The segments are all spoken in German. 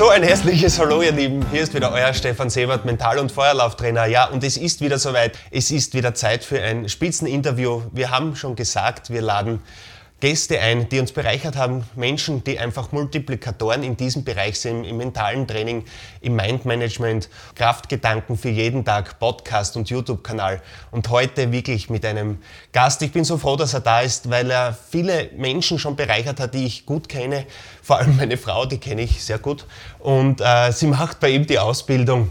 So ein herzliches Hallo, ihr Lieben. Hier ist wieder euer Stefan Sebert, Mental- und Feuerlauftrainer. Ja, und es ist wieder soweit. Es ist wieder Zeit für ein Spitzeninterview. Wir haben schon gesagt, wir laden Gäste ein, die uns bereichert haben, Menschen, die einfach Multiplikatoren in diesem Bereich sind, im mentalen Training, im Mindmanagement, Kraftgedanken für jeden Tag, Podcast und YouTube-Kanal. Und heute wirklich mit einem Gast. Ich bin so froh, dass er da ist, weil er viele Menschen schon bereichert hat, die ich gut kenne. Vor allem meine Frau, die kenne ich sehr gut. Und äh, sie macht bei ihm die Ausbildung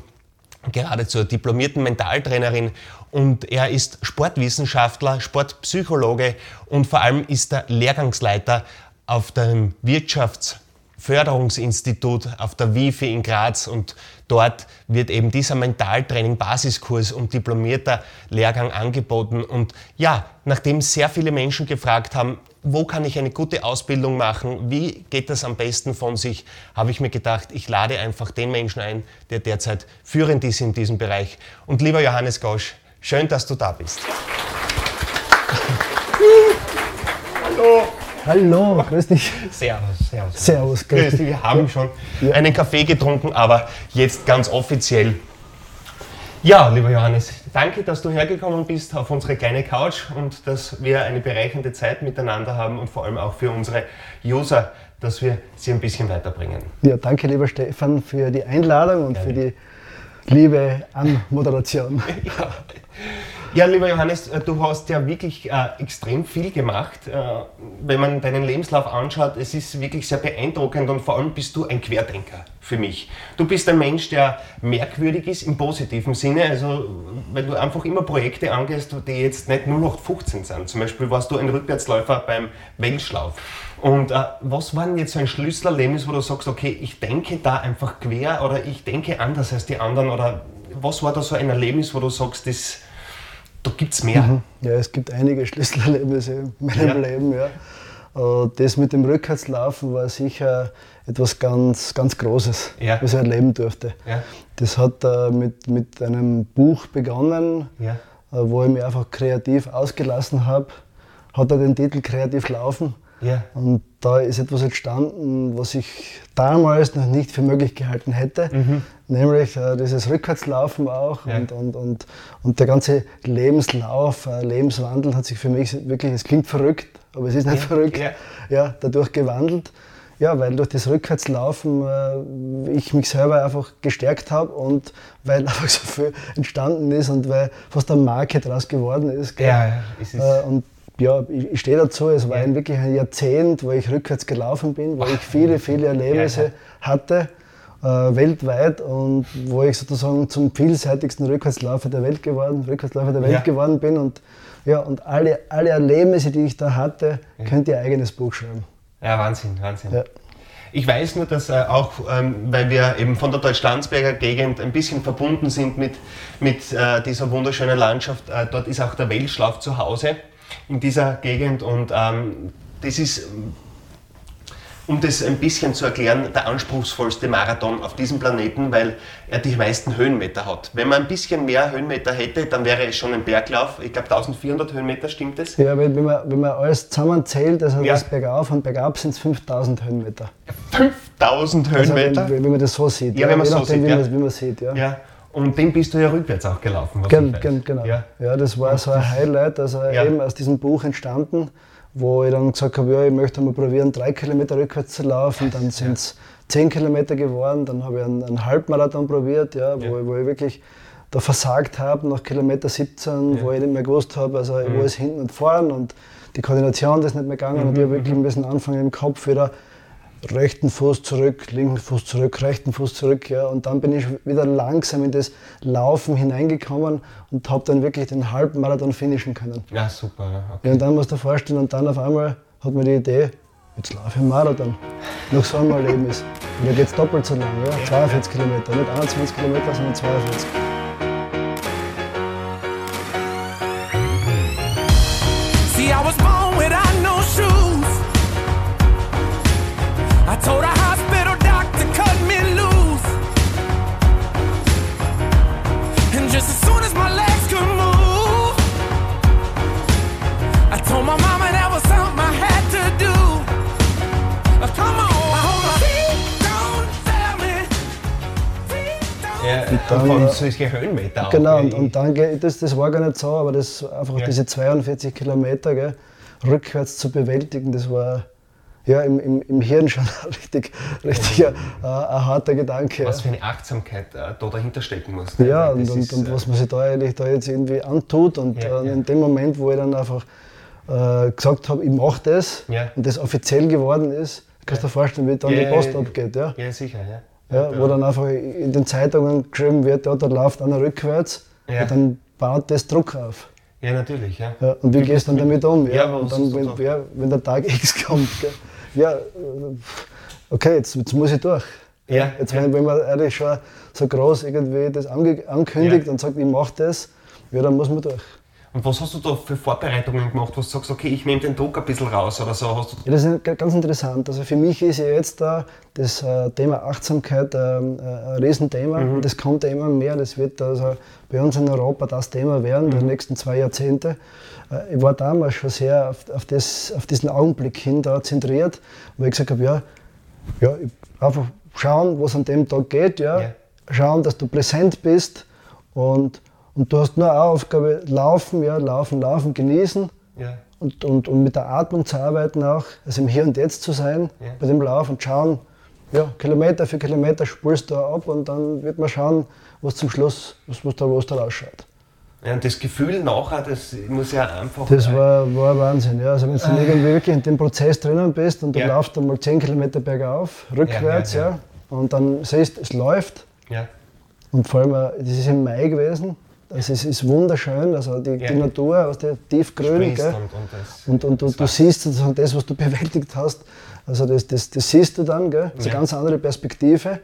gerade zur diplomierten Mentaltrainerin und er ist Sportwissenschaftler, Sportpsychologe und vor allem ist er Lehrgangsleiter auf dem Wirtschaftsförderungsinstitut auf der WIFI in Graz. Und dort wird eben dieser Mentaltraining Basiskurs und diplomierter Lehrgang angeboten. Und ja, nachdem sehr viele Menschen gefragt haben, wo kann ich eine gute Ausbildung machen, wie geht das am besten von sich, habe ich mir gedacht, ich lade einfach den Menschen ein, der derzeit führend ist in diesem Bereich. Und lieber Johannes Gosch, Schön, dass du da bist. Hallo. Hallo, grüß dich. Servus, servus. Servus, grüß, grüß dich. Wir haben schon ja. einen Kaffee getrunken, aber jetzt ganz offiziell. Ja, lieber Johannes, danke, dass du hergekommen bist auf unsere kleine Couch und dass wir eine bereichernde Zeit miteinander haben und vor allem auch für unsere User, dass wir sie ein bisschen weiterbringen. Ja, danke, lieber Stefan, für die Einladung und Gerne. für die liebe Anmoderation. ja. Ja, lieber Johannes, äh, du hast ja wirklich äh, extrem viel gemacht. Äh, wenn man deinen Lebenslauf anschaut, es ist wirklich sehr beeindruckend und vor allem bist du ein Querdenker für mich. Du bist ein Mensch, der merkwürdig ist im positiven Sinne, also weil du einfach immer Projekte angehst, die jetzt nicht 0815 sind. Zum Beispiel warst du ein Rückwärtsläufer beim Weltschlauf. Und äh, was war denn jetzt so ein Schlüsselerlebnis, wo du sagst, okay, ich denke da einfach quer oder ich denke anders als die anderen oder was war da so ein Erlebnis, wo du sagst, das, da gibt es mehr? Mhm. Ja, es gibt einige Schlüsselerlebnisse in meinem ja. Leben, ja. Äh, das mit dem Rückwärtslaufen war sicher etwas ganz, ganz Großes, ja. was ich erleben durfte. Ja. Das hat äh, mit, mit einem Buch begonnen, ja. Äh, wo ich mich einfach kreativ ausgelassen habe. Hat er den Titel Kreativ Laufen. Ja. Und da ist etwas entstanden, was ich damals noch nicht für möglich gehalten hätte, mhm. nämlich äh, dieses Rückwärtslaufen auch ja. und, und, und, und der ganze Lebenslauf, äh, Lebenswandel hat sich für mich wirklich, es klingt verrückt, aber es ist nicht ja. verrückt, ja. ja. dadurch gewandelt. Ja, weil durch das Rückwärtslaufen äh, ich mich selber einfach gestärkt habe und weil einfach so viel entstanden ist und weil fast eine Marke daraus geworden ist. Ja, ja, ist äh, und ja, ich, ich stehe dazu, es war ein, wirklich ein Jahrzehnt, wo ich rückwärts gelaufen bin, wo ich viele, viele Erlebnisse hatte, äh, weltweit und wo ich sozusagen zum vielseitigsten Rückwärtsläufer der Welt geworden, Rückwärtsläufer der Welt ja. geworden bin und, ja, und alle, alle Erlebnisse, die ich da hatte, ja. könnt ihr eigenes Buch schreiben. Ja, Wahnsinn, Wahnsinn. Ja. Ich weiß nur, dass äh, auch, ähm, weil wir eben von der Deutschlandsberger Gegend ein bisschen verbunden sind mit, mit äh, dieser wunderschönen Landschaft, äh, dort ist auch der Weltschlaf zu Hause in dieser Gegend und ähm, das ist, um das ein bisschen zu erklären, der anspruchsvollste Marathon auf diesem Planeten, weil er die meisten Höhenmeter hat. Wenn man ein bisschen mehr Höhenmeter hätte, dann wäre es schon ein Berglauf. Ich glaube 1400 Höhenmeter, stimmt das? Ja, wenn man, wenn man alles zusammenzählt, also ja. das bergauf und bergab sind es 5000 Höhenmeter. 5000 Höhenmeter? Also wenn, wenn, man das so sieht. Ja, ja wenn man so sieht. Wie, ja. man, wie man sieht, ja. ja. Und den bist du ja rückwärts auch gelaufen. Gen, gen, genau. Ja. ja. das war so ein Highlight, also ja. eben aus diesem Buch entstanden, wo ich dann gesagt habe, ja, ich möchte mal probieren, drei Kilometer rückwärts zu laufen. Dann sind es ja. zehn Kilometer geworden. Dann habe ich einen, einen Halbmarathon probiert, ja, wo, wo ich wirklich da versagt habe nach Kilometer 17, wo ich nicht mehr gewusst habe, also mhm. wo ist hinten und vorn und die Koordination ist nicht mehr gegangen mhm. und ich habe wirklich ein bisschen anfangen im Kopf wieder rechten Fuß zurück, linken Fuß zurück, rechten Fuß zurück. Ja. Und dann bin ich wieder langsam in das Laufen hineingekommen und habe dann wirklich den Halbmarathon finishen können. Ja, super. Okay. Ja, und dann musst du dir vorstellen, und dann auf einmal hat mir die Idee, jetzt laufe ich einen Marathon. Noch so einmal Erlebnis. Und da geht es doppelt so lang, ja. 42 Kilometer, nicht 21 Kilometer, sondern 42. äh, solchen Höhenmeter auch. Genau, und, und dann, das, das war gar nicht so, aber das einfach ja. diese 42 Kilometer gell, rückwärts zu bewältigen, das war ja, im, im, im Hirn schon richtig, richtig ein, ein, harter Gedanke. Was für eine Achtsamkeit äh, da dahinter stecken muss. Ne? Ja, und, und, und, was man sich da eigentlich da jetzt irgendwie antut. Und ja, äh, ja. in dem Moment, wo ich dann einfach äh, gesagt habe, ich mache das ja. und das offiziell geworden ist, kannst du dir vorstellen, wie dann die Post abgeht. Ja, ja sicher. Ja. Ja, wo dann einfach in den Zeitungen geschrieben wird, ja, da läuft einer rückwärts und dann baut das Druck auf. Ja, natürlich. Ja. ja und wie gehst du dann damit um? Ja, ja und dann, wenn, ja, wenn der Tag X kommt. Gell? ja, okay, jetzt, jetzt muss ich durch. Ja, jetzt, wenn, wenn man eigentlich schon so groß irgendwie das ankündigt ja. und sagt, ich mache das, ja, dann muss man durch. Und was hast du da für Vorbereitungen gemacht, wo du sagst, okay, ich nehme den Druck ein bisschen raus oder so? Hast du ja, das ist ganz interessant. Also für mich ist ja jetzt da das äh, Thema Achtsamkeit ähm, äh, ein Riesenthema mhm. und das kommt ja immer mehr. Das wird also bei uns in Europa das Thema werden, mhm. die nächsten zwei Jahrzehnte. Äh, ich war damals schon sehr auf, auf, das, auf diesen Augenblick hin da zentriert, wo ich gesagt habe, ja, ja einfach schauen, was an dem Tag geht, ja, ja. schauen, dass du präsent bist und, und du hast nur eine Aufgabe, laufen, ja, laufen, laufen, genießen ja. und, und, und mit der Atmung zu arbeiten auch, also im Hier und Jetzt zu sein ja. bei dem Lauf und schauen, ja, Kilometer für Kilometer spulst du ab und dann wird man schauen, was zum Schluss, was, was da, was da rausschaut. Ja, und das Gefühl nachher, das muss ja einfach. Das war, war Wahnsinn. Ja. Also, wenn du dann irgendwie wirklich in dem Prozess drinnen bist und du ja. laufst dann mal 10 Kilometer bergauf, rückwärts, ja, ja, ja, und dann siehst, es läuft. Ja. Und vor allem, äh, das ist im Mai gewesen. Also es ist wunderschön, also die, die Natur aus der tiefgrün. Gell? Und, und, und, du, du siehst sozusagen das, was du bewältigt hast. Also das, das, das siehst du dann, gell? Das ist eine ganz andere Perspektive.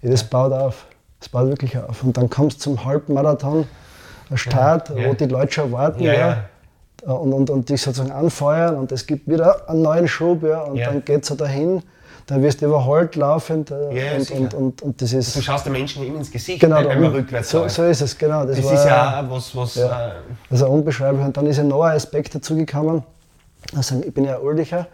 Ja, das baut auf. Das baut wirklich auf. Und dann kommst du zum Halbmarathon Start, ja. wo die Leute schon warten ja, ja. Und, und, und dich sozusagen anfeuern und es gibt wieder einen neuen Schub ja, und dann geht es so dahin. Dann wirst du überholt laufend äh, und, und, und, und, das ist. Du schaust den Menschen eben ins Gesicht, genau, wenn man rückwärts so, so ist es, genau. Das, das war, ist ja was. was ja, äh, also unbeschreiblich. Und dann ist ein neuer Aspekt dazugekommen. Also ich bin ja Urlicher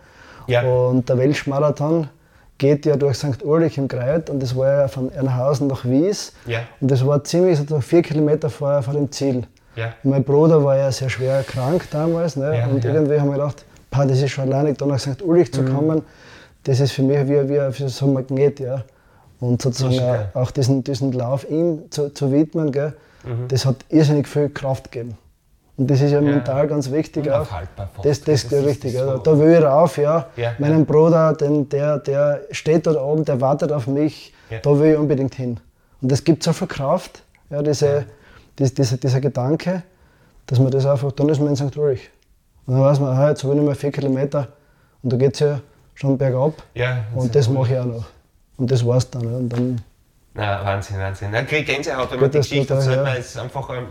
ja. und der Welschmarathon geht ja durch St. Ulrich im Greit und das war ja von Ernhausen nach Wies. Ja. Und das war ziemlich so vier Kilometer vor, vor dem Ziel. Ja. Mein Bruder war ja sehr schwer krank damals ne? Ja, und irgendwie haben wir gedacht, das ist schon alleine da nach St. Ulrich zu mhm. Das ist für mich wie, wie, so ein Magnet. Ja? Und sozusagen auch diesen, diesen Lauf ihm zu, zu widmen, gell? Mhm. das hat irrsinnig viel Kraft gegeben. Und das ist ja, ja. mental ganz wichtig. Auch. Das, das, das ist richtig. Ja. Da will ich rauf, ja. ja Meinen Bruder, den, der, der steht dort oben, der wartet auf mich, da will ich unbedingt hin. Und das gibt so viel Kraft, ja, diese, diese, dieser, Gedanke, dass man das einfach, dann ist man in St. Ulrich. Und dann weiß man, aha, jetzt habe ich nicht mehr vier Kilometer und da geht es ja schon bergab. Ja, und das mache ich auch noch. Und das war's dann. Und dann Na, Wahnsinn, Wahnsinn. Ich kriege Gänsehaut, wenn man die Geschichte erzählt, weil es einfach ähm,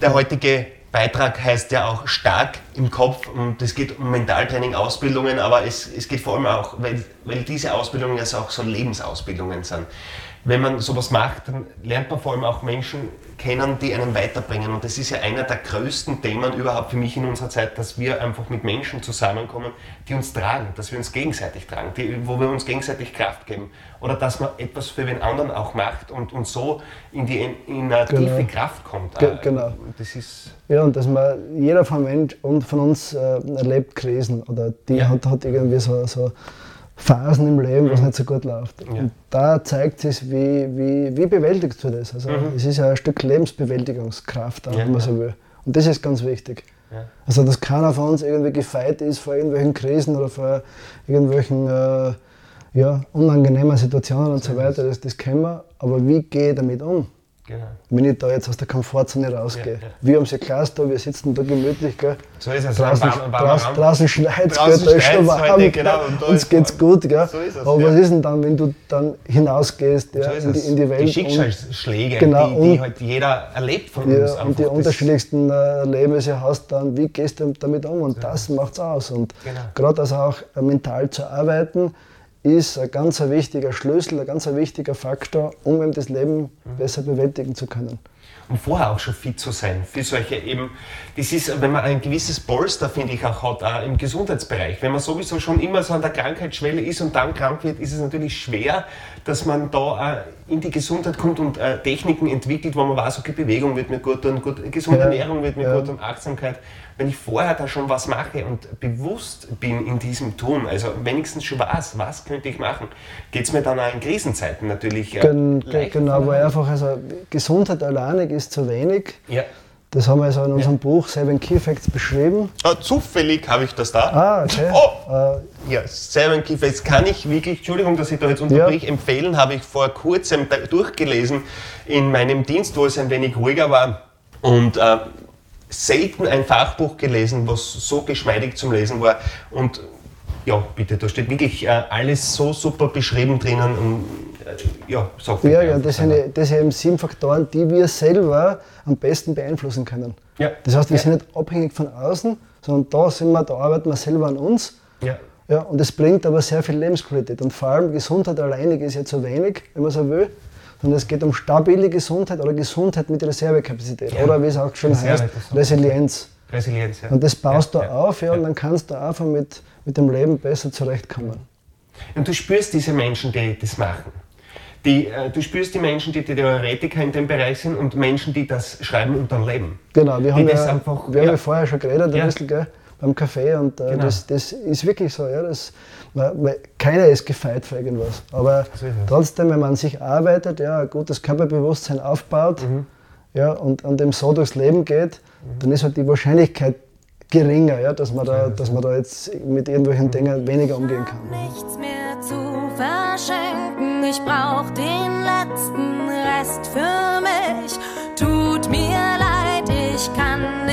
der heutige Beitrag heißt ja auch stark im Kopf und es geht um Mentaltraining, Ausbildungen, aber es, es geht vor allem auch, weil, weil diese Ausbildungen ja auch so Lebensausbildungen sind wenn man sowas macht, dann lernt man vor allem auch Menschen kennen, die einen weiterbringen. Und das ist ja einer der größten Themen überhaupt für mich in unserer Zeit, dass wir einfach mit Menschen zusammenkommen, die uns tragen, dass wir uns gegenseitig tragen, die, wo wir uns gegenseitig Kraft geben. Oder dass man etwas für den anderen auch macht und, und so in, die, in eine genau. tiefe Kraft kommt. Ge genau. Das ist ja, und dass man, jeder von, Mensch, und von uns äh, erlebt Krisen oder die ja. hat, hat irgendwie so, so Phasen im Leben, mhm. was nicht so gut läuft. Ja. Und da zeigt sich, wie, wie, wie bewältigst du das. Also mhm. es ist ja ein Stück Lebensbewältigungskraft, ja. wenn man so will. Und das ist ganz wichtig. Ja. Also dass keiner von uns irgendwie gefeit ist vor irgendwelchen Krisen oder vor irgendwelchen äh, ja, unangenehmen Situationen und so weiter, das, das kennen wir. Aber wie gehe ich damit um? Genau. Wenn ich da jetzt aus der Komfortzone rausgehe. Ja, ja. Wir haben es ja klasse da, wir sitzen da gemütlich. Gell? So ist es. Draußen, warm, draußen, draußen schneit es, da ist schon warm. Heute, genau, und uns geht es gut. Gell? So ist es, Aber ja. was ist denn dann, wenn du dann hinausgehst ja, so in, die, in, die, Welt? Die Schicksalsschläge, genau, die, die halt jeder erlebt von uns. und die unterschiedlichsten äh, Erlebnisse hast dann, wie gehst du damit um? Und das macht es aus. Und genau. gerade also auch äh, mental zu arbeiten, ist ein ganz wichtiger Schlüssel, ein ganz wichtiger Faktor, um das Leben besser bewältigen zu können. Und vorher auch schon fit zu sein für solche eben, das ist, wenn man ein gewisses Polster, finde ich, auch hat, auch im Gesundheitsbereich. Wenn man sowieso schon immer so an der Krankheitsschwelle ist und dann krank wird, ist es natürlich schwer, dass man da in die Gesundheit kommt und äh, Techniken entwickelt, wo man weiß, okay, Bewegung wird mir gut tun, gut, gesunde ja. Ernährung wird mir ja. gut tun, Achtsamkeit. Wenn ich vorher da schon was mache und bewusst bin in diesem Tun, also wenigstens schon weiß, was könnte ich machen, geht es mir dann auch in Krisenzeiten natürlich äh, Gen, Genau, weil einfach, also Gesundheit alleinig ist zu wenig. Ja. Das haben wir also in unserem ja. Buch Seven Key Facts beschrieben. Oh, zufällig habe ich das da. Ah, okay. Oh, äh, ja, Seven Key Facts kann ich wirklich, Entschuldigung, dass ich da jetzt unterbrich, ja. empfehlen, habe ich vor kurzem durchgelesen in meinem Dienst, wo es ein wenig ruhiger war und äh, selten ein Fachbuch gelesen, was so geschmeidig zum Lesen war und ja, bitte, da steht wirklich äh, alles so super beschrieben drinnen und äh, ja, sag Ja, ja, das sind, das sind eben sieben Faktoren, die wir selber am besten beeinflussen können. Ja. Das heißt, wir ja. sind nicht abhängig von außen, sondern da sind wir, da arbeiten wir selber an uns. Ja. Ja, und es bringt aber sehr viel Lebensqualität. Und vor allem Gesundheit alleinig ist ja zu wenig, wenn man so will. Sondern es geht um stabile Gesundheit oder Gesundheit mit Reservekapazität. Ja. Oder wie es auch schon Reserve, heißt, Resilienz. Resilienz, ja. Und das baust ja, du auf, ja, und dann kannst du einfach mit, mit dem Leben besser zurechtkommen. Und du spürst diese Menschen, die das machen. Die, äh, du spürst die Menschen, die, die Theoretiker in dem Bereich sind und Menschen, die das schreiben und dann leben. Genau, wir haben, ja, einfach, wir ja. haben ja vorher schon geredet, ein bisschen, gell, beim Kaffee und äh, genau. das, das ist wirklich so. Ja, das, weil keiner ist gefeit für irgendwas. Aber trotzdem, wenn man sich arbeitet, ja, ein gutes Körperbewusstsein aufbaut mhm. ja, und, und dem so durchs Leben geht, mhm. dann ist halt die Wahrscheinlichkeit geringer, ja, dass, man da, dass man da jetzt mit irgendwelchen Dingen weniger umgehen kann. Nichts mehr zu verschenken, ich brauch den letzten Rest für mich. Tut mir leid, ich kann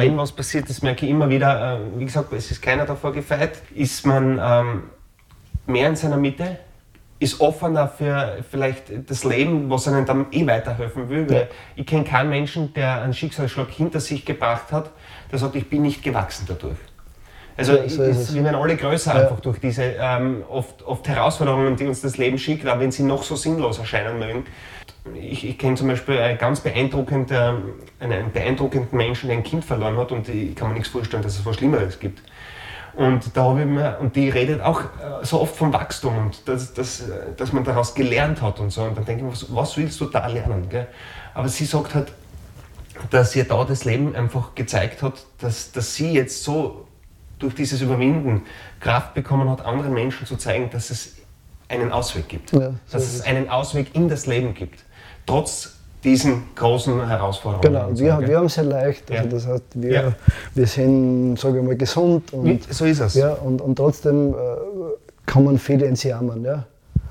wenn was passiert, das merke ich immer wieder, äh, wie gesagt, es ist keiner davor gefeit, ist man ähm, mehr in seiner Mitte, ist offener für vielleicht das Leben, was einem dann eh weiterhelfen will. Ja. ich kenne keinen Menschen, der einen Schicksalsschlag hinter sich gebracht hat, der sagt, ich bin nicht gewachsen dadurch. Also ja, so ist, wir werden alle größer ja. einfach durch diese ähm, oft, oft Herausforderungen, die uns das Leben schickt, auch wenn sie noch so sinnlos erscheinen mögen ich, ich kenne zum Beispiel einen ganz beeindruckenden, einen beeindruckenden Menschen, der ein Kind verloren hat und ich kann mir nichts vorstellen, dass es was Schlimmeres gibt. Und, da ich mir, und die redet auch äh, so oft vom Wachstum und dass, dass, dass man daraus gelernt hat und so. Und dann denke ich mir, was, was willst du da lernen? Gell? Aber sie sagt halt, dass ihr da das Leben einfach gezeigt hat, dass, dass sie jetzt so durch dieses Überwinden Kraft bekommen hat, anderen Menschen zu zeigen, dass es einen Ausweg gibt. Ja, so dass es einen Ausweg in das Leben gibt trotz diesen großen Herausforderungen. Genau, wir, wir haben es sehr leicht. Also das heißt, wir, ja. wir sind, sage ich mal, gesund. Und, so ist es. Ja, und, und trotzdem äh, kommen viele ins Jammern. Ja.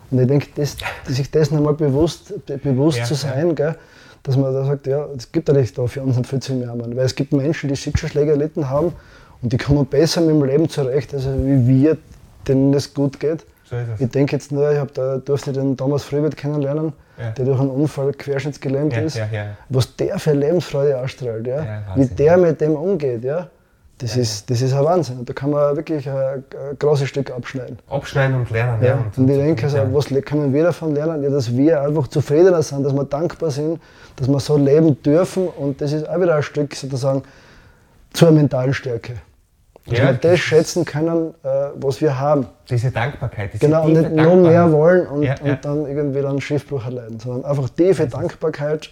Und ich denke, das, sich dessen einmal bewusst, bewusst ja, zu sein, ja. Gell, dass man da sagt, ja, es gibt eigentlich da für uns nicht viel zu jammern. Weil es gibt Menschen, die Schicksalsschläge erlitten haben und die kommen besser mit dem Leben zurecht, also wie wir, denen es gut geht. So ich denke jetzt nur, ich da, durfte den Thomas Fröbert kennenlernen, ja. der durch einen Unfall querschnittsgelähmt ja, ist, was der für Lebensfreude ausstrahlt, ja? wie der mit dem umgeht. Ja? Das, ist, das ist ein Wahnsinn. da kann man wirklich ein, ein großes Stück abschneiden. Abschneiden und lernen. Ja. Und, und ich denke, also, was können wir davon lernen? Ja, dass wir einfach zufriedener sind, dass wir dankbar sind, dass wir so leben dürfen. Und das ist auch wieder ein Stück sozusagen zur mentalen Stärke. Dass ja, wir das, schätzen können, äh, was wir haben. Diese Dankbarkeit. Diese genau, und nicht nur mehr wollen und, ja, ja. und dann irgendwie dann Schiffbruch erleiden, sondern einfach tiefe Dankbarkeit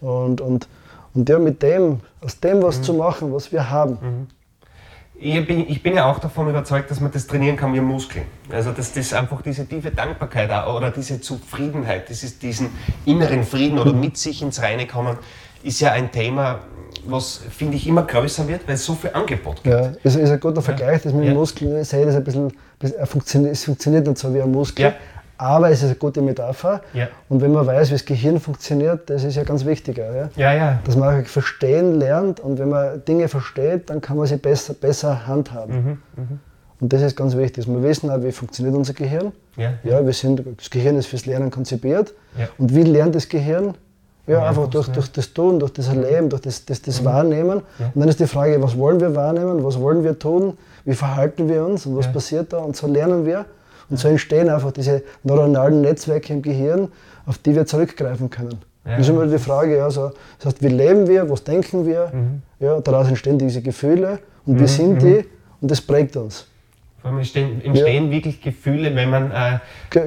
Und, und, und ja, mit dem, aus dem was mhm. zu machen, was wir haben. Mhm. Ich bin, ich bin, ja auch davon überzeugt, dass man das trainieren kann wie Muskeln. Also dass das einfach diese tiefe Dankbarkeit oder diese Zufriedenheit, dieses, diesen inneren Frieden oder mhm. mit sich ins Reine kommen, ist ja ein Thema, was finde ich immer größer wird, weil es so viel Angebot gibt. Ja, es ist ein guter Vergleich, das mit dem Muskel, ich sehe das ein bisschen, funktioniert, es funktioniert nicht so wie ein Muskel. Ja. Aber es ist eine gute Metapher. Ja. Und wenn man weiß, wie das Gehirn funktioniert, das ist ja ganz wichtig. Ja? Ja, ja. Dass man verstehen lernt und wenn man Dinge versteht, dann kann man sie besser, besser handhaben. Mhm, mh. Und das ist ganz wichtig. Wir wissen auch, wie funktioniert unser Gehirn. Ja, ja. wir sind, das Gehirn ist fürs Lernen konzipiert. Ja. Und wie lernt das Gehirn? Ja, einfach durch, durch das Tun, durch das Erleben, durch das, das, das mhm. Wahrnehmen. Und dann ist die Frage, was wollen wir wahrnehmen, was wollen wir tun, wie verhalten wir uns und was passiert da? Und so lernen wir. Und so entstehen einfach diese neuronalen Netzwerke im Gehirn, auf die wir zurückgreifen können. Ja. Das ist immer die Frage, ja, so, das heißt, wie leben wir, was denken wir, mhm. ja, daraus entstehen diese Gefühle und mhm. wie sind mhm. die und das prägt uns. Vor allem entstehen, entstehen ja. wirklich Gefühle, wenn man äh,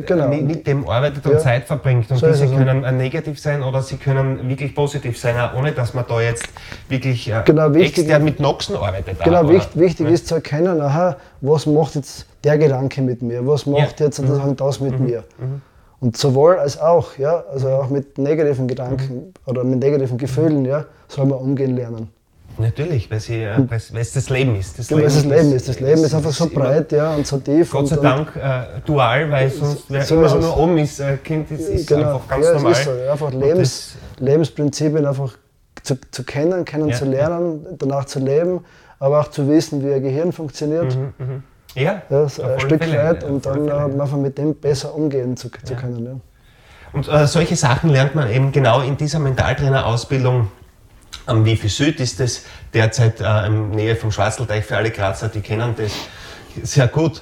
genau. mit dem arbeitet und ja. Zeit verbringt. Und so diese können äh, negativ sein oder sie können wirklich positiv sein, auch ohne dass man da jetzt wirklich äh, genau, wichtig, extern mit Noxen arbeitet. Genau, auch, wichtig, wichtig ist zu erkennen, aha, was macht jetzt der Gedanke mit mir, was macht ja. jetzt sozusagen mhm. das mit mhm. mir. Mhm. Und sowohl als auch, ja, also auch mit negativen Gedanken mhm. oder mit negativen Gefühlen, ja, soll man umgehen lernen. Natürlich, weil, sie, äh, weil es das Leben ist. Das Leben, weil es das Leben ist. Das Leben ist einfach so breit ja, und so tief. Gott sei Dank äh, dual, weil sonst, wer so immer nur oben ist, äh, Kind, das ist genau. einfach ganz ja, normal. Ist so, ja, einfach Lebens, Lebensprinzipien einfach zu, zu kennen, kennenzulernen, ja. danach zu leben, aber auch zu wissen, wie ein Gehirn funktioniert. Mhm, mh. Ja, ja so ein Stück Fälle, weit und dann äh, einfach mit dem besser umgehen zu, zu können. Ja. Und äh, solche Sachen lernt man eben genau in dieser Mentaltrainerausbildung am Wifi Süd ist es derzeit äh, in Nähe vom Schwarzelteich für alle Grazer, die kennen das sehr gut.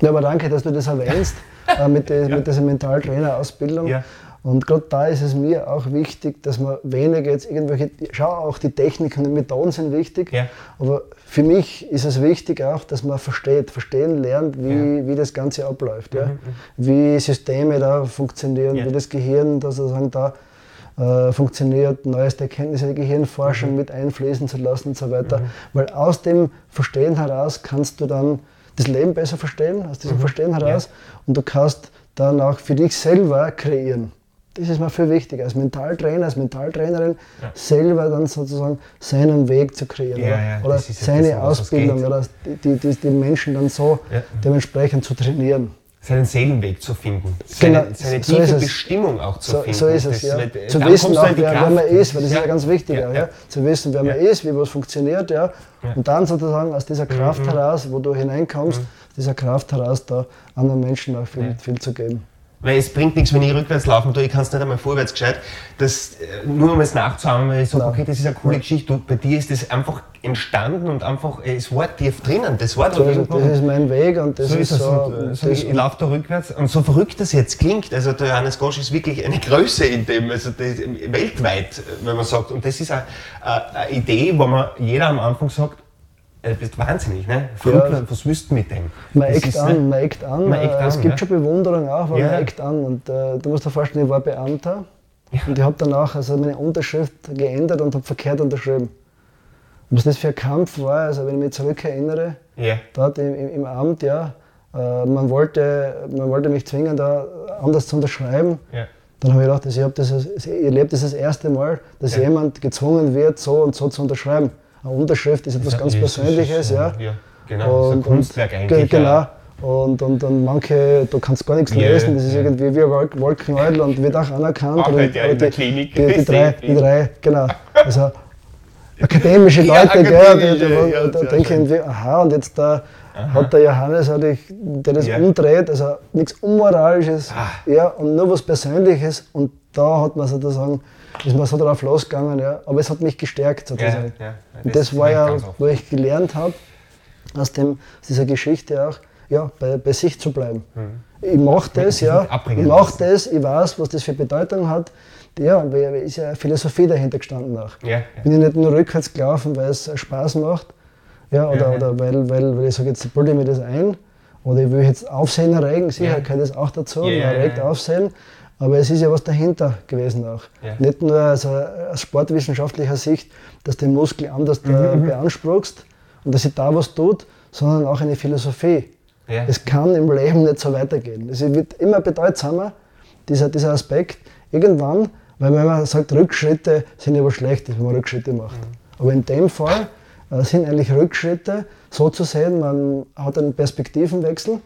Ja, aber danke, dass du das erwähnst äh, mit, de, ja. mit dieser Mentaltrainer-Ausbildung. Ja. Und gerade da ist es mir auch wichtig, dass man weniger jetzt irgendwelche, schau, auch die Techniken und Methoden sind wichtig, ja. aber für mich ist es wichtig auch, dass man versteht, verstehen lernt, wie, ja. wie das Ganze abläuft, ja? Mhm, mhm. wie Systeme da funktionieren, wie das Gehirn da sozusagen da äh, funktioniert, neueste Erkenntnisse der Gehirnforschung mhm. mit einfließen zu lassen und so weiter. Mhm. Weil aus dem Verstehen heraus kannst du dann das Leben besser verstehen, aus diesem mhm. Verstehen heraus ja. und du kannst dann auch für dich selber kreieren. Das ist mir viel wichtiger, als Mentaltrainer, als Mentaltrainerin ja. selber dann sozusagen seinen Weg zu kreieren ja, oder, seine Ausbildung oder die, die, die, Menschen dann so dementsprechend zu trainieren seinen Seelenweg zu finden, seine, genau, seine tiefe so Bestimmung auch zu so, finden. So ist es, ja. Weil, zu wissen auch, wer, wer, man ist, weil das ja. ist ja ganz wichtig, ja, ja. zu wissen, wer man ist, wie was funktioniert, ja. und dann sozusagen aus dieser Kraft mhm. heraus, wo du hineinkommst, mhm. dieser Kraft heraus da anderen Menschen auch viel, viel zu geben. Weil es bringt nichts, wenn ich rückwärts laufen tue, ich kann es nicht einmal vorwärts gescheit. Das, äh, nur um es nachzuhauen, weil ich sage, okay, das ist eine coole Geschichte. bei dir ist das einfach entstanden und einfach, äh, es war tief drinnen. Das war so. Das ist mein Weg und das so ist, ist so. Und, so ich, ich laufe da rückwärts und so verrückt das jetzt klingt, also der Johannes Gosch ist wirklich eine Größe in dem, also weltweit, wenn man sagt. Und das ist eine, eine Idee, wo man jeder am Anfang sagt, Du bist wahnsinnig, ne? Früher, ja. was willst du mit dem? Man eckt an, ne? man eckt an. Man eckt an es gibt ja. schon Bewunderung auch, aber ja. man eckt an. Und äh, du musst dir vorstellen, ich war Beamter ja. und ich habe danach also meine Unterschrift geändert und habe verkehrt unterschrieben. Und was das für ein Kampf war, also wenn ich mich zurückerinnere, ja. dort im, im, im Amt, ja, äh, man, wollte, man wollte mich zwingen, da anders zu unterschreiben. Ja. Dann habe ich gedacht, ich, hab das, ich erlebe das das erste Mal, dass jemand gezwungen wird, so und so zu unterschreiben eine Unterschrift ist etwas ganz Persönliches. Ja. ja genau, und, ein Kunstwerk eigentlich. Genau. Und, und, und manche, du kannst gar nichts yeah, lesen, das ist yeah. irgendwie wie ein Wolkenäudel und wird auch anerkannt. Halt ja in der Klinik. Die, die, drei, die drei, genau. Also akademische Leute, ja, gell, die, ja, da denke ich irgendwie, aha, und jetzt da aha. hat der Johannes, der das umdreht, also nichts Unmoralisches, ah. ja, und nur was Persönliches und da hat man sozusagen ist man so darauf losgegangen, ja. aber es hat mich gestärkt sozusagen. Ja, ja, das und das war ja, wo ich gelernt habe, aus, aus dieser Geschichte auch, ja, bei, bei sich zu bleiben. Mhm. Ich mache das, ja, ich mache das, ich weiß, was das für Bedeutung hat. Ja, weil ist ja Philosophie dahinter gestanden auch. Ja, Bin ich nicht nur rückwärts gelaufen, weil es Spaß macht, ja, oder, oder weil, weil, weil ich sage, jetzt bilde ich mir das ein, oder ich will jetzt Aufsehen erregen, sicher gehört das auch dazu, man erregt Aufsehen. Aber es ist ja was dahinter gewesen auch. Ja. Nicht nur also aus sportwissenschaftlicher Sicht, dass du den Muskel anders mhm. beanspruchst und dass sich da was tut, sondern auch eine Philosophie. Ja. Es kann im Leben nicht so weitergehen. Es wird immer bedeutsamer, dieser, dieser Aspekt. Irgendwann, weil wenn man sagt, Rückschritte sind ja was Schlechtes, wenn man Rückschritte macht. Mhm. Aber in dem Fall äh, sind eigentlich Rückschritte so zu sehen, man hat einen Perspektivenwechsel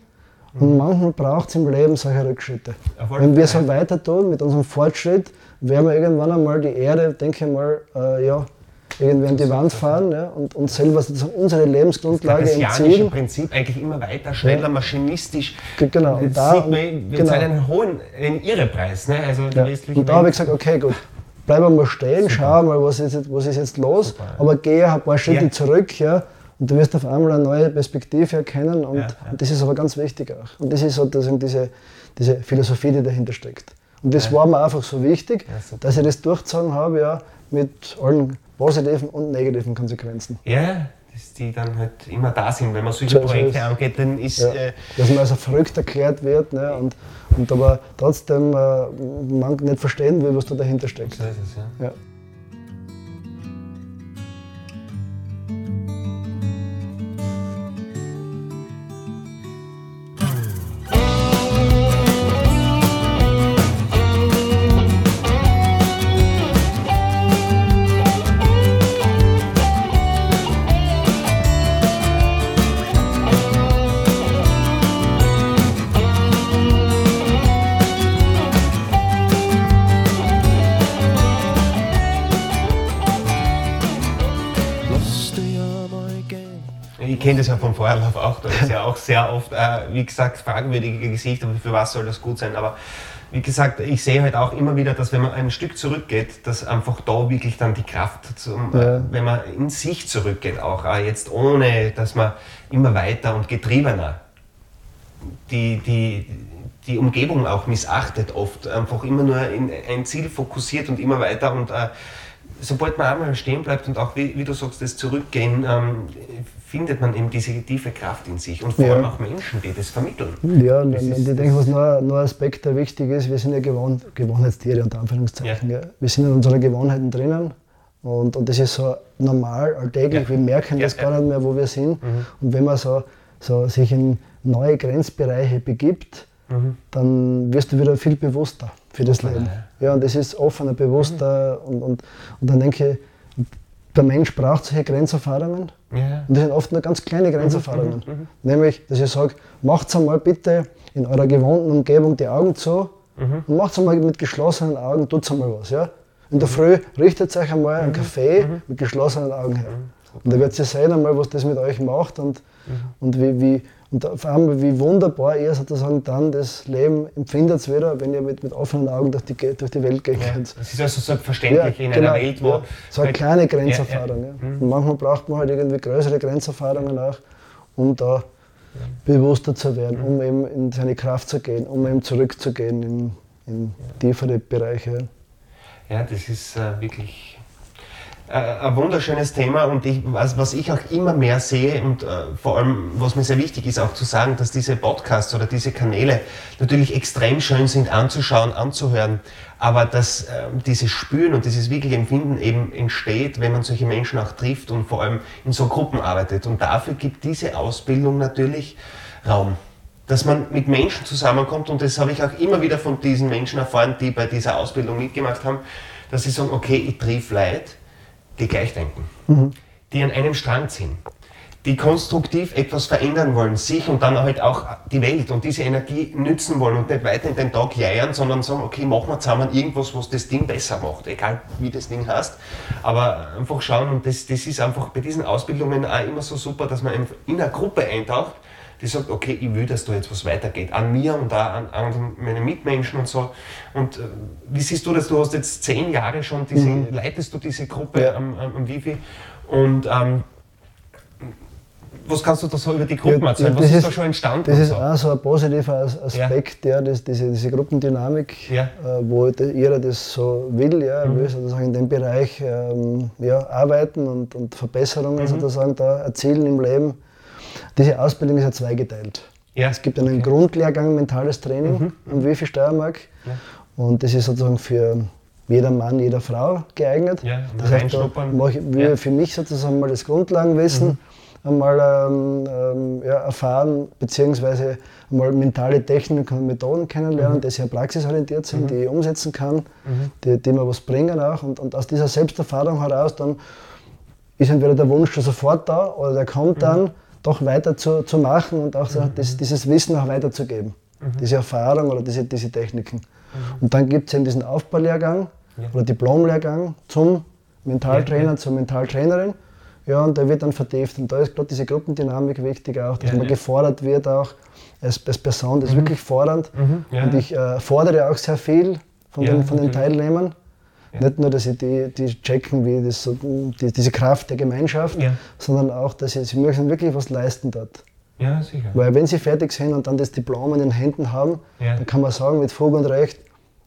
und manchmal braucht es im Leben solche Rückschritte. Erfolg Wenn wir so weiter tun mit unserem Fortschritt, werden wir irgendwann einmal die Erde, denke ich mal, äh, ja, irgendwie an die Wand fahren ja, und uns selber sozusagen unsere Lebensgrundlage das entziehen. Prinzip eigentlich immer weiter, schneller, ja. maschinistisch. Genau. Und da, sieht man, wir genau. einen hohen, einen Irrepreis. Ne? Also ja. Und da habe ich gesagt, okay, gut, bleib mal stehen, Super. schau mal, was ist jetzt, was ist jetzt los, Super. aber gehe ein paar Schritte ja. zurück. Ja, und du wirst auf einmal eine neue Perspektive erkennen und, und das ist aber ganz wichtig auch. Und das ist sozusagen diese, diese Philosophie, die dahinter steckt. Und das war mir einfach so wichtig, dass ich das durchgezogen habe, ja, mit allen positiven und negativen Konsequenzen. Ja, die dann halt immer da sind, wenn man solche so, Projekte angeht, dann ist. Ja, äh, dass man also verrückt erklärt wird ne, und, und aber trotzdem äh, man nicht verstehen will, was da dahinter steckt. So ist es, ja. ja. Ja Feuerlauf auch, da ist ja auch sehr oft, äh, wie gesagt, fragwürdige Gesichter, für was soll das gut sein, aber wie gesagt, ich sehe halt auch immer wieder, dass wenn man ein Stück zurückgeht, dass einfach da wirklich dann die Kraft, zum, ja. äh, wenn man in sich zurückgeht, auch äh, jetzt ohne, dass man immer weiter und getriebener die, die, die Umgebung auch missachtet, oft einfach immer nur in ein Ziel fokussiert und immer weiter und äh, sobald man einmal stehen bleibt und auch, wie, wie du sagst, das Zurückgehen, ähm, findet man eben diese tiefe Kraft in sich und vor ja. allem auch Menschen, die das vermitteln. Ja, und, und ich denke, was noch, noch ein Aspekt, der wichtig ist, wir sind ja Gewohn Gewohnheitstiere, unter Anführungszeichen. Ja. Ja. Wir sind in unseren Gewohnheiten drinnen und, und das ist so normal, alltäglich, wir merken das gar nicht mehr, wo wir sind. Mhm. Und wenn man so, so sich in neue Grenzbereiche begibt, mhm. dann wirst du wieder viel bewusster für das Leben. Ja, und das ist offener, bewusster mhm. und, und, und dann denke ich, der Mensch braucht solche Grenzerfahrungen. Ja. Und das sind oft nur ganz kleine Grenzerfahrungen. Mhm, mhm, mhm. Nämlich, dass ich sage, macht einmal bitte in eurer gewohnten Umgebung die Augen zu mhm. und macht einmal mit geschlossenen Augen, tut einmal was. Ja? In der mhm. Früh richtet euch einmal einen Kaffee mit geschlossenen Augen her. Und da werdet ihr sehen einmal, was das mit euch macht und, und wie, wie, und vor allem, wie wunderbar ihr sozusagen dann das Leben empfindet wieder, wenn ihr mit, mit offenen Augen durch die, durch die Welt geht. Ja, das ist also selbstverständlich ja, in genau, einer Welt, wo. Ja, so eine kleine Grenzerfahrung. Ja, mhm. Und manchmal braucht man halt irgendwie größere Grenzerfahrungen auch, um da bewusster zu werden, mhm. um eben in seine Kraft zu gehen, um eben zurückzugehen in, in tiefere Bereiche. Ja, das ist äh, wirklich ein wunderschönes Thema und ich, was, was, ich auch immer mehr sehe und äh, vor allem, was mir sehr wichtig ist, auch zu sagen, dass diese Podcasts oder diese Kanäle natürlich extrem schön sind anzuschauen, anzuhören, aber dass äh, dieses Spüren und dieses wirkliche Empfinden eben entsteht, wenn man solche Menschen auch trifft und vor allem in so Gruppen arbeitet. Und dafür gibt diese Ausbildung natürlich Raum dass man mit Menschen zusammenkommt und das habe ich auch immer wieder von diesen Menschen erfahren, die bei dieser Ausbildung mitgemacht haben, dass sie sagen, okay, ich triff Leid, die gleich denken, mhm. die an einem Strang ziehen, die konstruktiv etwas verändern wollen, sich und dann halt auch die Welt und diese Energie nützen wollen und nicht weiter in den Tag jeiern, sondern sagen, okay, machen wir zusammen irgendwas, was das Ding besser macht, egal wie das Ding heißt, aber einfach schauen und das, das ist einfach bei diesen Ausbildungen auch immer so super, dass man in eine Gruppe eintaucht, die sagt, okay, ich will, dass da jetzt was weitergeht, an mir und auch an, an meinen Mitmenschen und so. Und äh, wie siehst du das? Du hast jetzt zehn Jahre schon, diese, mhm. leitest du diese Gruppe ja. am, am, am Wifi und ähm, was kannst du da so über die Gruppen ja, erzählen? Was ist, ist, da schon entstanden? Das ist so? auch so ein positiver Aspekt, ja. ja das, diese, diese Gruppendynamik, ja. äh, wo jeder das so will, ja, mhm. will sozusagen in dem Bereich ähm, ja, arbeiten und, und Verbesserungen mhm. sozusagen da erzielen im Leben. Diese Ausbildung ist ja zweigeteilt. Ja. Es gibt einen okay. Grundlehrgang Mentales Training mhm. am WIFI Steiermark. Ja. Und das ist sozusagen für jeder Mann, jeder Frau geeignet. Ja, das heißt, da ich ja. für mich sozusagen mal das Grundlagenwissen mhm. einmal ähm, ähm, ja, erfahren, beziehungsweise mal mentale Techniken und Methoden kennenlernen, mhm. die sehr praxisorientiert sind, mhm. die ich umsetzen kann, mhm. die, die mir was bringen auch. Und, und aus dieser Selbsterfahrung heraus dann ist entweder der Wunsch schon sofort da oder der kommt mhm. dann, doch weiter zu, zu machen und auch so mhm. das, dieses Wissen auch weiterzugeben. Mhm. Diese Erfahrung oder diese, diese Techniken. Mhm. Und dann gibt es eben diesen Aufbaulehrgang ja. oder Diplomlehrgang zum Mentaltrainer, ja, zur Mentaltrainerin. Ja, und der wird dann vertieft. Und da ist gerade diese Gruppendynamik wichtig auch, dass man gefordert wird auch als, als Person. Das ist mhm. wirklich fordernd. Mhm. Und ich äh, fordere auch sehr viel von den, von den Teilnehmern. Ja. Nicht nur, dass sie die, die checken, wie das so, die, diese Kraft der Gemeinschaft, ja. sondern auch, dass sie, sie möchten wirklich was leisten dort. Ja, sicher. Weil wenn sie fertig sind und dann das Diplom in den Händen haben, ja. dann kann man sagen mit Fug und Recht,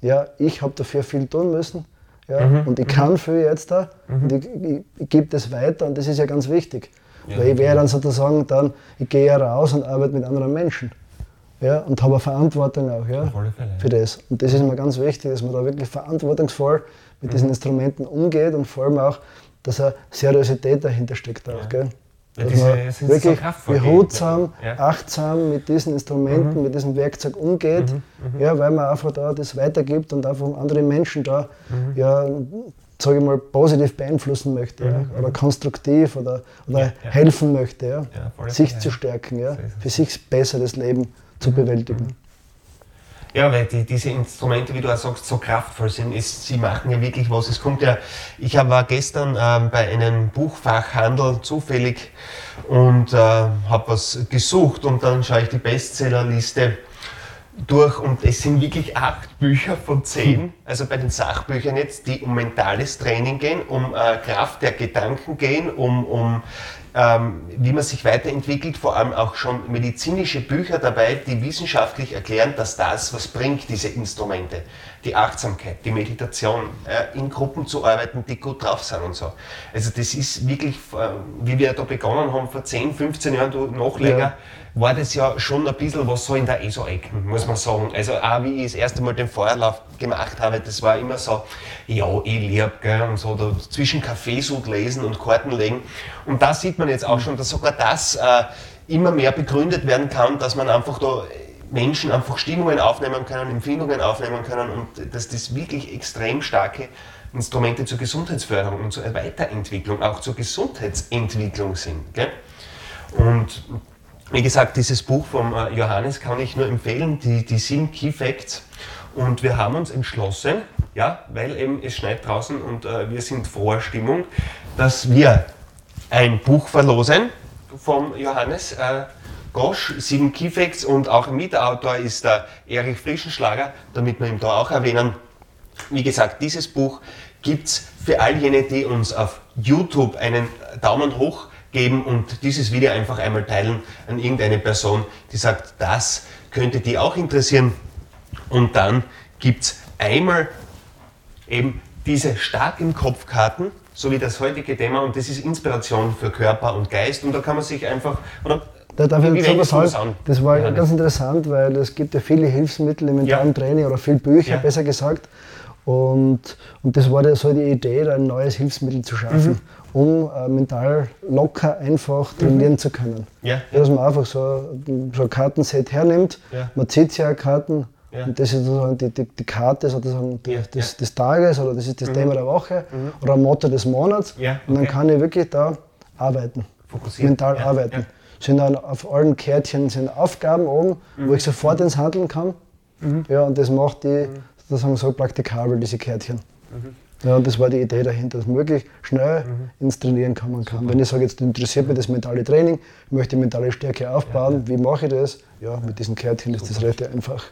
ja, ich habe dafür viel tun müssen ja, mhm. und ich mhm. kann viel jetzt da mhm. und ich, ich, ich gebe das weiter und das ist ja ganz wichtig. Ja, Weil ich wäre dann sozusagen dann, ich gehe ja raus und arbeite mit anderen Menschen. Ja, und habe eine Verantwortung auch ja, für das. Und das ist mir ganz wichtig, dass man da wirklich verantwortungsvoll mit diesen mhm. Instrumenten umgeht und vor allem auch, dass eine Seriosität dahinter steckt. Auch, gell? Dass diese, man wirklich behutsam, ja. achtsam mit diesen Instrumenten, mhm. mit diesem Werkzeug umgeht, mhm. Mhm. Ja, weil man einfach da das weitergibt und einfach andere Menschen da mhm. ja, sage ich mal, positiv beeinflussen möchte ja, oder konstruktiv oder, oder ja, ja. helfen möchte, ja, sich zu stärken, ja, für sich besser das Leben zu bewältigen. Ja, weil die, diese Instrumente, wie du auch sagst, so kraftvoll sind, ist, sie machen ja wirklich was. Es kommt ja, ich war gestern ähm, bei einem Buchfachhandel zufällig und äh, habe was gesucht und dann schaue ich die Bestsellerliste durch und es sind wirklich acht Bücher von zehn, also bei den Sachbüchern jetzt, die um mentales Training gehen, um äh, Kraft der Gedanken gehen, um, um ähm, wie man sich weiterentwickelt, vor allem auch schon medizinische Bücher dabei, die wissenschaftlich erklären, dass das was bringt, diese Instrumente. Die Achtsamkeit, die Meditation, äh, in Gruppen zu arbeiten, die gut drauf sind und so. Also das ist wirklich, äh, wie wir da begonnen haben, vor 10, 15 Jahren, du noch länger, ja war das ja schon ein bisschen was so in der ESO-Ecken, muss man sagen. Also auch wie ich das erste Mal den Feuerlauf gemacht habe, das war immer so, ja, ich lieb, gell, und so da zwischen Kaffeesud lesen und Karten legen. Und da sieht man jetzt auch schon, dass sogar das äh, immer mehr begründet werden kann, dass man einfach da Menschen einfach Stimmungen aufnehmen können, Empfindungen aufnehmen können und dass das wirklich extrem starke Instrumente zur Gesundheitsförderung und zur Weiterentwicklung, auch zur Gesundheitsentwicklung sind. Gell? Und wie gesagt, dieses Buch von äh, Johannes kann ich nur empfehlen, die, die sieben Key Facts. Und wir haben uns entschlossen, ja, weil eben es schneit draußen und äh, wir sind froher Stimmung, dass wir ein Buch verlosen vom Johannes äh, Gosch, sieben Key Facts und auch Mitautor ist der Erich Frischenschlager, damit wir ihn da auch erwähnen. Wie gesagt, dieses Buch gibt es für all jene, die uns auf YouTube einen Daumen hoch geben und dieses Video einfach einmal teilen an irgendeine Person, die sagt, das könnte die auch interessieren. Und dann gibt es einmal eben diese starken Kopfkarten, so wie das heutige Thema, und das ist Inspiration für Körper und Geist. Und da kann man sich einfach, oder da darf ich jetzt was sagen. Das war ja, ganz interessant, weil es gibt ja viele Hilfsmittel im mentalen ja. Training oder viele Bücher, ja. besser gesagt. Und, und das war so die Idee, ein neues Hilfsmittel zu schaffen. Mhm um äh, mental locker einfach trainieren mhm. zu können. Ja, ja. Dass man einfach so, so ein Kartenset hernimmt, ja. man zieht sich ja Karten ja. und das ist sozusagen die, die, die Karte sozusagen die, des, des, Tages oder das ist das mhm. Thema der Woche mhm. oder ein Motto des Monats okay. und dann kann ich wirklich da arbeiten, mental arbeiten. Sind dann auf allen Kärtchen sind Aufgaben oben, wo ich mhm. sofort ins Handeln kann. Mhm. Ja, und das macht die mhm. sozusagen so praktikabel, diese Kärtchen. Ja, das war die Idee dahinter, dass man wirklich schnell mhm. ins Trainieren kommen kann. Super. Wenn ich sage, jetzt interessiert mich das mentale Training, ich möchte mentale Stärke aufbauen, ja, ja. wie mache ich das? Ja, mit diesen Kärtchen ist das recht einfach.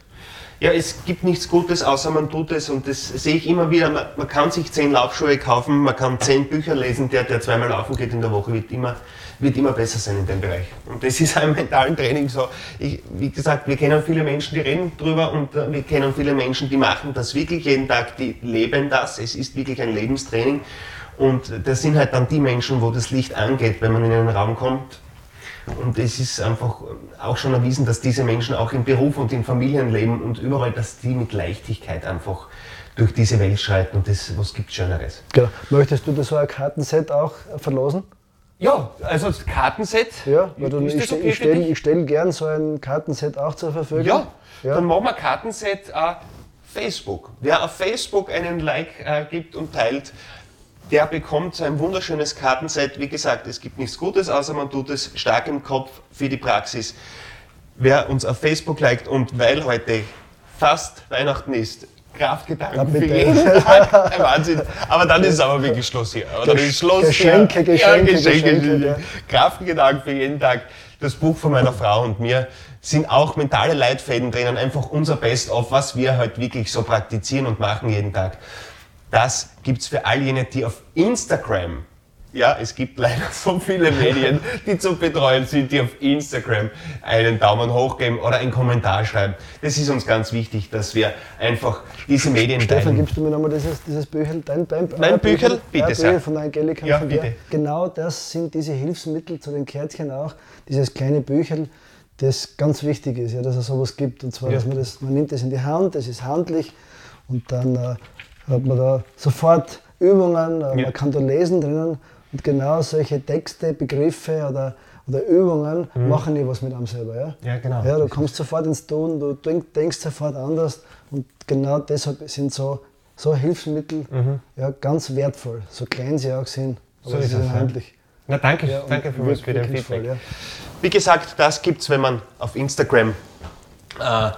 Ja, es gibt nichts Gutes, außer man tut es und das sehe ich immer wieder. Man, man kann sich zehn Laufschuhe kaufen, man kann zehn Bücher lesen, der, der zweimal laufen geht in der Woche, wird immer wird immer besser sein in dem Bereich. Und das ist auch im mentalen Training so. Ich, wie gesagt, wir kennen viele Menschen, die reden drüber und äh, wir kennen viele Menschen, die machen das wirklich jeden Tag, die leben das. Es ist wirklich ein Lebenstraining. Und das sind halt dann die Menschen, wo das Licht angeht, wenn man in einen Raum kommt. Und es ist einfach auch schon erwiesen, dass diese Menschen auch im Beruf und in Familien leben und überall, dass die mit Leichtigkeit einfach durch diese Welt schreiten und das, was gibt Schöneres. Genau. Möchtest du da so ein Kartenset auch verlosen? Ja, also das Kartenset. Ja, weil du, ich, okay ich stelle stell gern so ein Kartenset auch zur Verfügung. Ja, ja. dann machen wir Kartenset äh, Facebook. Wer auf Facebook einen Like äh, gibt und teilt, der bekommt ein wunderschönes Kartenset. Wie gesagt, es gibt nichts Gutes, außer man tut es stark im Kopf für die Praxis. Wer uns auf Facebook liked und weil heute fast Weihnachten ist, Kraftgedanken für jeden Tag. Wahnsinn. Aber dann ist es aber wirklich Schluss hier. Aber dann ist Schluss Geschenke, hier. Geschenke, ja, Geschenke, Geschenke. Ja. Kraftgedanken für jeden Tag. Das Buch von meiner Frau und mir sind auch mentale Leitfäden drinnen. Einfach unser Best-of, was wir halt wirklich so praktizieren und machen jeden Tag. Das gibt es für all jene, die auf Instagram ja, es gibt leider so viele Medien, die zu betreuen sind, die auf Instagram einen Daumen hoch geben oder einen Kommentar schreiben. Das ist uns ganz wichtig, dass wir einfach diese Medien Stefan, teilen. gibst du mir nochmal dieses, dieses Büchel, dein, dein, Mein Büchel? Bitte ja, sehr. Büchel von Angelika Ja, bitte. Genau das sind diese Hilfsmittel zu den Kärtchen auch, dieses kleine Büchel, das ganz wichtig ist, ja, dass es sowas gibt. Und zwar, Ja. dass man das, man nimmt das in die Hand, das ist handlich und dann äh, hat man da sofort Übungen, äh, Ja. man kann da lesen drinnen und genau solche Texte, Begriffe oder, oder Übungen machen die was mit einem selber. Ja, Mhm. Ja, genau. Ja, du kommst sofort ins Tun, du denk, denkst sofort anders und genau deshalb sind so, so Hilfsmittel ja, ganz wertvoll, so klein sie auch sind, aber Mhm. So sie ist sind es, handlich. Na danke, Ja, danke für, wirk- für den Feedback. ja. Wie gesagt, das gibt es, wenn man auf Instagram äh,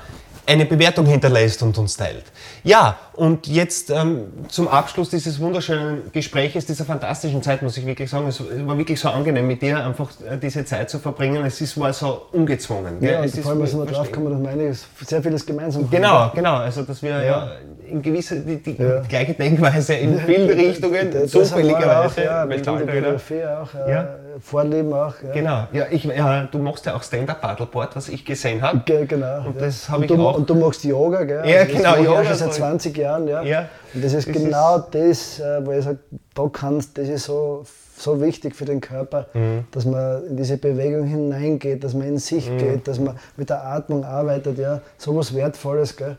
eine Bewertung hinterlässt und uns teilt. Ja, und jetzt ähm, zum Abschluss dieses wunderschönen Gespräches, dieser fantastischen Zeit, muss ich wirklich sagen, es war wirklich so angenehm mit dir, einfach äh, diese Zeit zu verbringen. Es ist, war so ungezwungen. gell? Ja, es vor allem wir verstehen. drauf gekommen, dass wir einiges, sehr vieles gemeinsam haben. Genau, genau. Also, dass wir ja, Ja. in gewisse, die, die Ja. gleiche Denkweise in viele Richtungen, zufälligerweise, auch, ja, mit der Biografie auch, äh, Ja. Vorleben auch. Ja. Genau. Ja, ich, ja, du machst ja auch Stand-Up-Paddleboard, was ich gesehen habe. Ge- Genau. Und ja. das habe ich du, auch. Und du machst Yoga, gell? Ja, das genau, Yoga seit soll- 20 Jahren, ja. Ja. Und das ist Das genau das, äh, wo ich sage, da kannst, das ist so, so wichtig für den Körper, Mhm. dass man in diese Bewegung hineingeht, dass man in sich Mhm. geht, dass man mit der Atmung arbeitet, ja. So was Wertvolles, gell?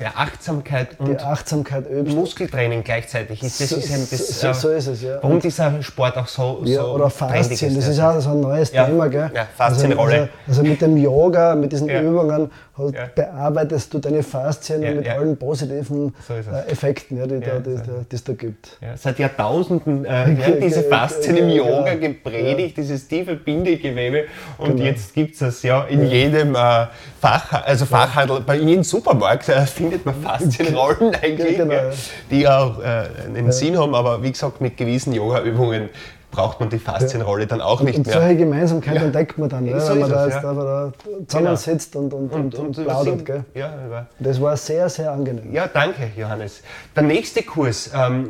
Ja, Achtsamkeit Die und Achtsamkeit übst. Muskeltraining gleichzeitig ist. Das So- ist eben das, so- äh, so ist es, ja. Warum dieser Sport auch so, Ja, so oder Faszien, das ist ja. auch so ein neues Ja. Thema. Gell? Ja, Faszienrolle. Also, also, also mit dem Yoga, mit diesen Ja. Übungen Ja. bearbeitest du deine Faszien mit allen positiven ist äh, Effekten, ja, die die, die es da gibt. Seit Jahrtausenden äh, werden diese Ge- Faszien im Yoga ja. gepredigt, dieses tiefe Bindegewebe. Und Genau. jetzt gibt es das ja in jedem äh, Fach, also Fachhandel, bei jedem Supermarkt äh, findet man Faszienrollen eigentlich, genau, ja, ja. die auch äh, einen Sinn haben. Aber wie gesagt, mit gewissen Yoga-Übungen braucht man die Faszienrolle dann auch nicht und mehr. solche Gemeinsamkeit entdeckt man dann, Ja, ne, so wenn man da es, ja. einfach da zusammensitzt und, und, und, und, plaudert. Gell? Ja, Das war sehr, sehr angenehm. Ja, danke, Johannes. Der nächste Kurs ähm,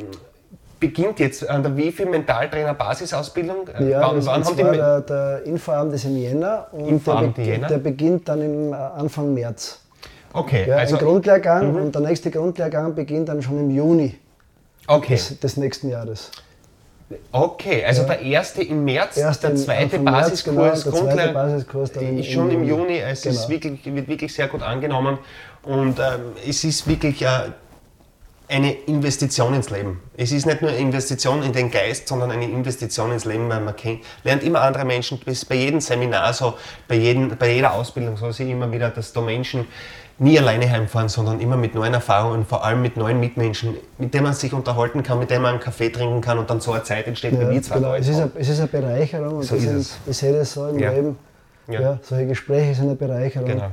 beginnt jetzt an der WIFI Mentaltrainer Basisausbildung. Ja, wann, wann haben die der, der Infoabend ist im Jänner und der, Infoabend be- im Jänner? der beginnt dann im äh, Anfang März. Okay, Ja, also ein Grundlehrgang und der nächste Grundlehrgang beginnt dann schon im Juni okay, des, des nächsten Jahres. okay, also der erste im März, Erst der zweite Basiskurs, genau, der zweite Grundlehr- Basiskurs dann ist schon im Juni. Juni. Es ist Genau. wirklich, wird wirklich sehr gut angenommen und ähm, es ist wirklich äh, eine Investition ins Leben. Es ist nicht nur eine Investition in den Geist, sondern eine Investition ins Leben, weil man kennt, lernt immer andere Menschen. Das ist bei jedem Seminar so, bei, jedem, bei jeder Ausbildung so, sehe ich immer wieder, dass da Menschen nie alleine heimfahren, sondern immer mit neuen Erfahrungen, vor allem mit neuen Mitmenschen, mit denen man sich unterhalten kann, mit denen man einen Kaffee trinken kann und dann so eine Zeit entsteht, Ja, wie wir zwei genau. es, ist eine, es ist eine Bereicherung und So das ist es. ich sehe das so im Ja. Leben. Ja. Ja. solche Gespräche sind eine Bereicherung. Genau.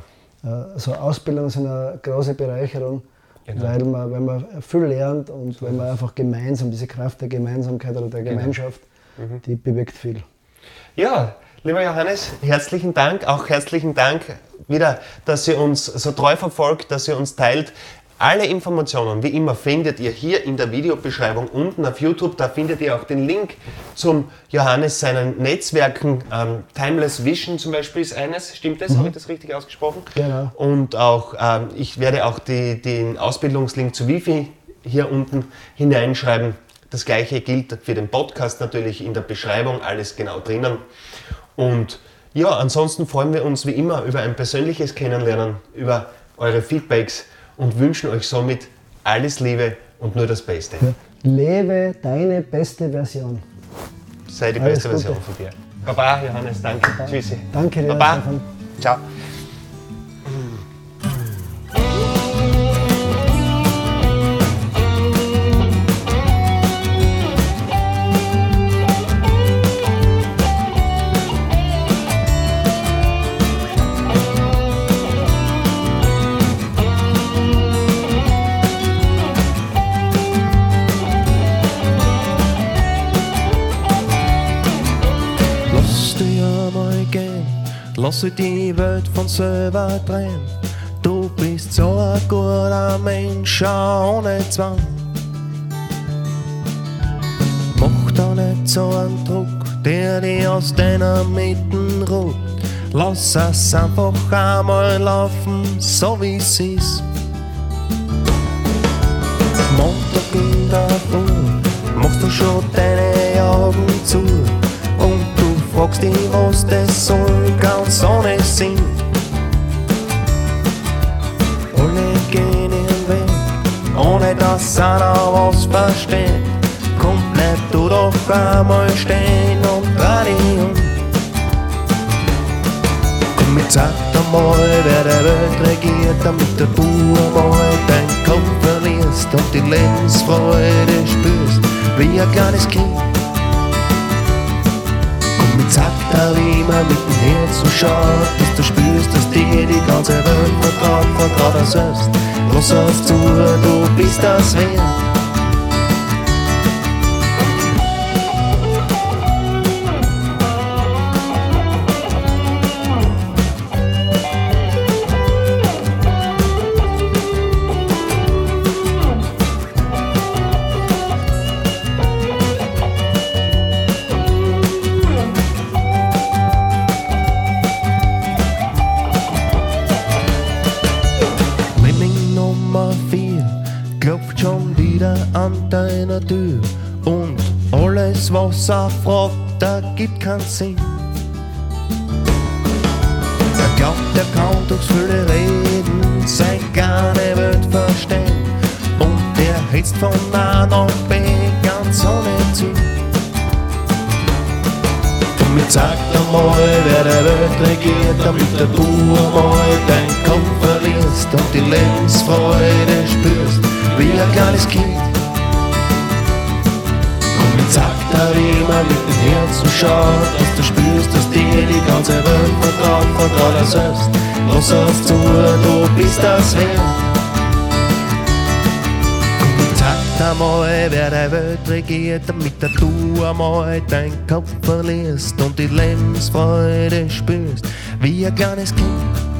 Äh, So Ausbildungen sind eine große Bereicherung, Genau. weil, man, weil man viel lernt und weil man einfach gemeinsam, diese Kraft der Gemeinsamkeit oder der Genau. Gemeinschaft, Mhm. die bewegt viel. Ja, lieber Johannes, herzlichen Dank. Auch herzlichen Dank wieder, dass ihr uns so treu verfolgt, dass ihr uns teilt. Alle Informationen, wie immer, findet ihr hier in der Videobeschreibung unten auf YouTube. Da findet ihr auch den Link zum Johannes, seinen Netzwerken. Ähm, Timeless Vision zum Beispiel ist eines. Stimmt das? Habe ich das richtig ausgesprochen? Genau. Und auch, ähm, ich werde auch die, den Ausbildungslink zu Wifi hier unten hineinschreiben. Das gleiche gilt für den Podcast natürlich in der Beschreibung, alles genau drinnen. Und ja, ansonsten freuen wir uns wie immer über ein persönliches Kennenlernen, über eure Feedbacks und wünschen euch somit alles Liebe und nur das Beste. Lebe deine beste Version. Sei die Alles beste Gute. Version von dir. Baba, Johannes, danke. Tschüssi. Danke dir, Baba. Ciao. Lass die Welt von selber drehen. Du bist so ein guter Mensch, ohne Zwang. Mach da nicht so einen Druck, der dich aus deiner Mitten ruht. Lass es einfach einmal laufen, so wie es ist. Montag in der Früh machst du schon deine Augen zu und fragst dich, was das soll, ganz ohne Sinn. Alle gehen ihren Weg, ohne dass einer was versteht. Kommt nicht du doch einmal stehen und dreh dich um. Komm, jetzt sag einmal, wer der Welt regiert, damit der du einmal dein Kopf verlierst und die Lebensfreude spürst, wie ein kleines Kind. Komm, jetzt sag da, wie man mit dem Herzen schaut, dass du spürst, dass dir die ganze Welt vertraut, vertraut er selbst. Lass es zu, du bist das wert. Alles, was er fragt, da gibt keinen Sinn. Er glaubt, er kann durchs viele Reden sein kleine Welt verstehen und er hetzt von A nach B ganz ohne Ziel. Und mir sagt einmal, wer der Welt regiert, damit der du einmal dein Kopf verlierst und die Lebensfreude spürst, wie ein kleines Kind. Immer mit dem Herzen schaut, dass du spürst, dass dir die ganze Welt vertraut, vertraut er selbst. Lass es zu, du bist das wert. Sagt einmal, wer der Welt regiert, damit du einmal dein Kopf verlierst und die Lebensfreude spürst, wie ein kleines Kind.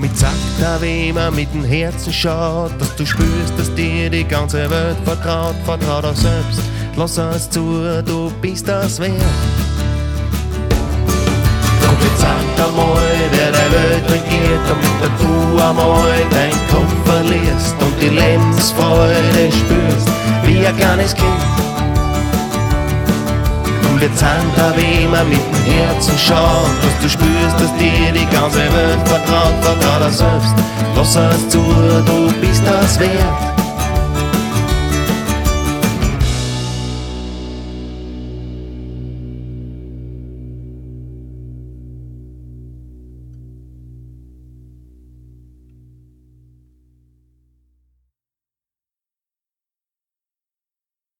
Mit Sakta, wie man mit dem Herzen schaut, dass du spürst, dass dir die ganze Welt vertraut, vertraut auch selbst. Lass es zu, du bist das wert. Komm, jetzt sag einmal, wer der Welt regiert, damit du einmal dein Kopf verlierst und die Lebensfreude spürst, wie ein kleines Kind. Und hand da wie man mit dem Herzen schaut, dass du spürst, dass dir die ganze Welt vertraut, vertraut er selbst. Lass es zu, du bist das wert.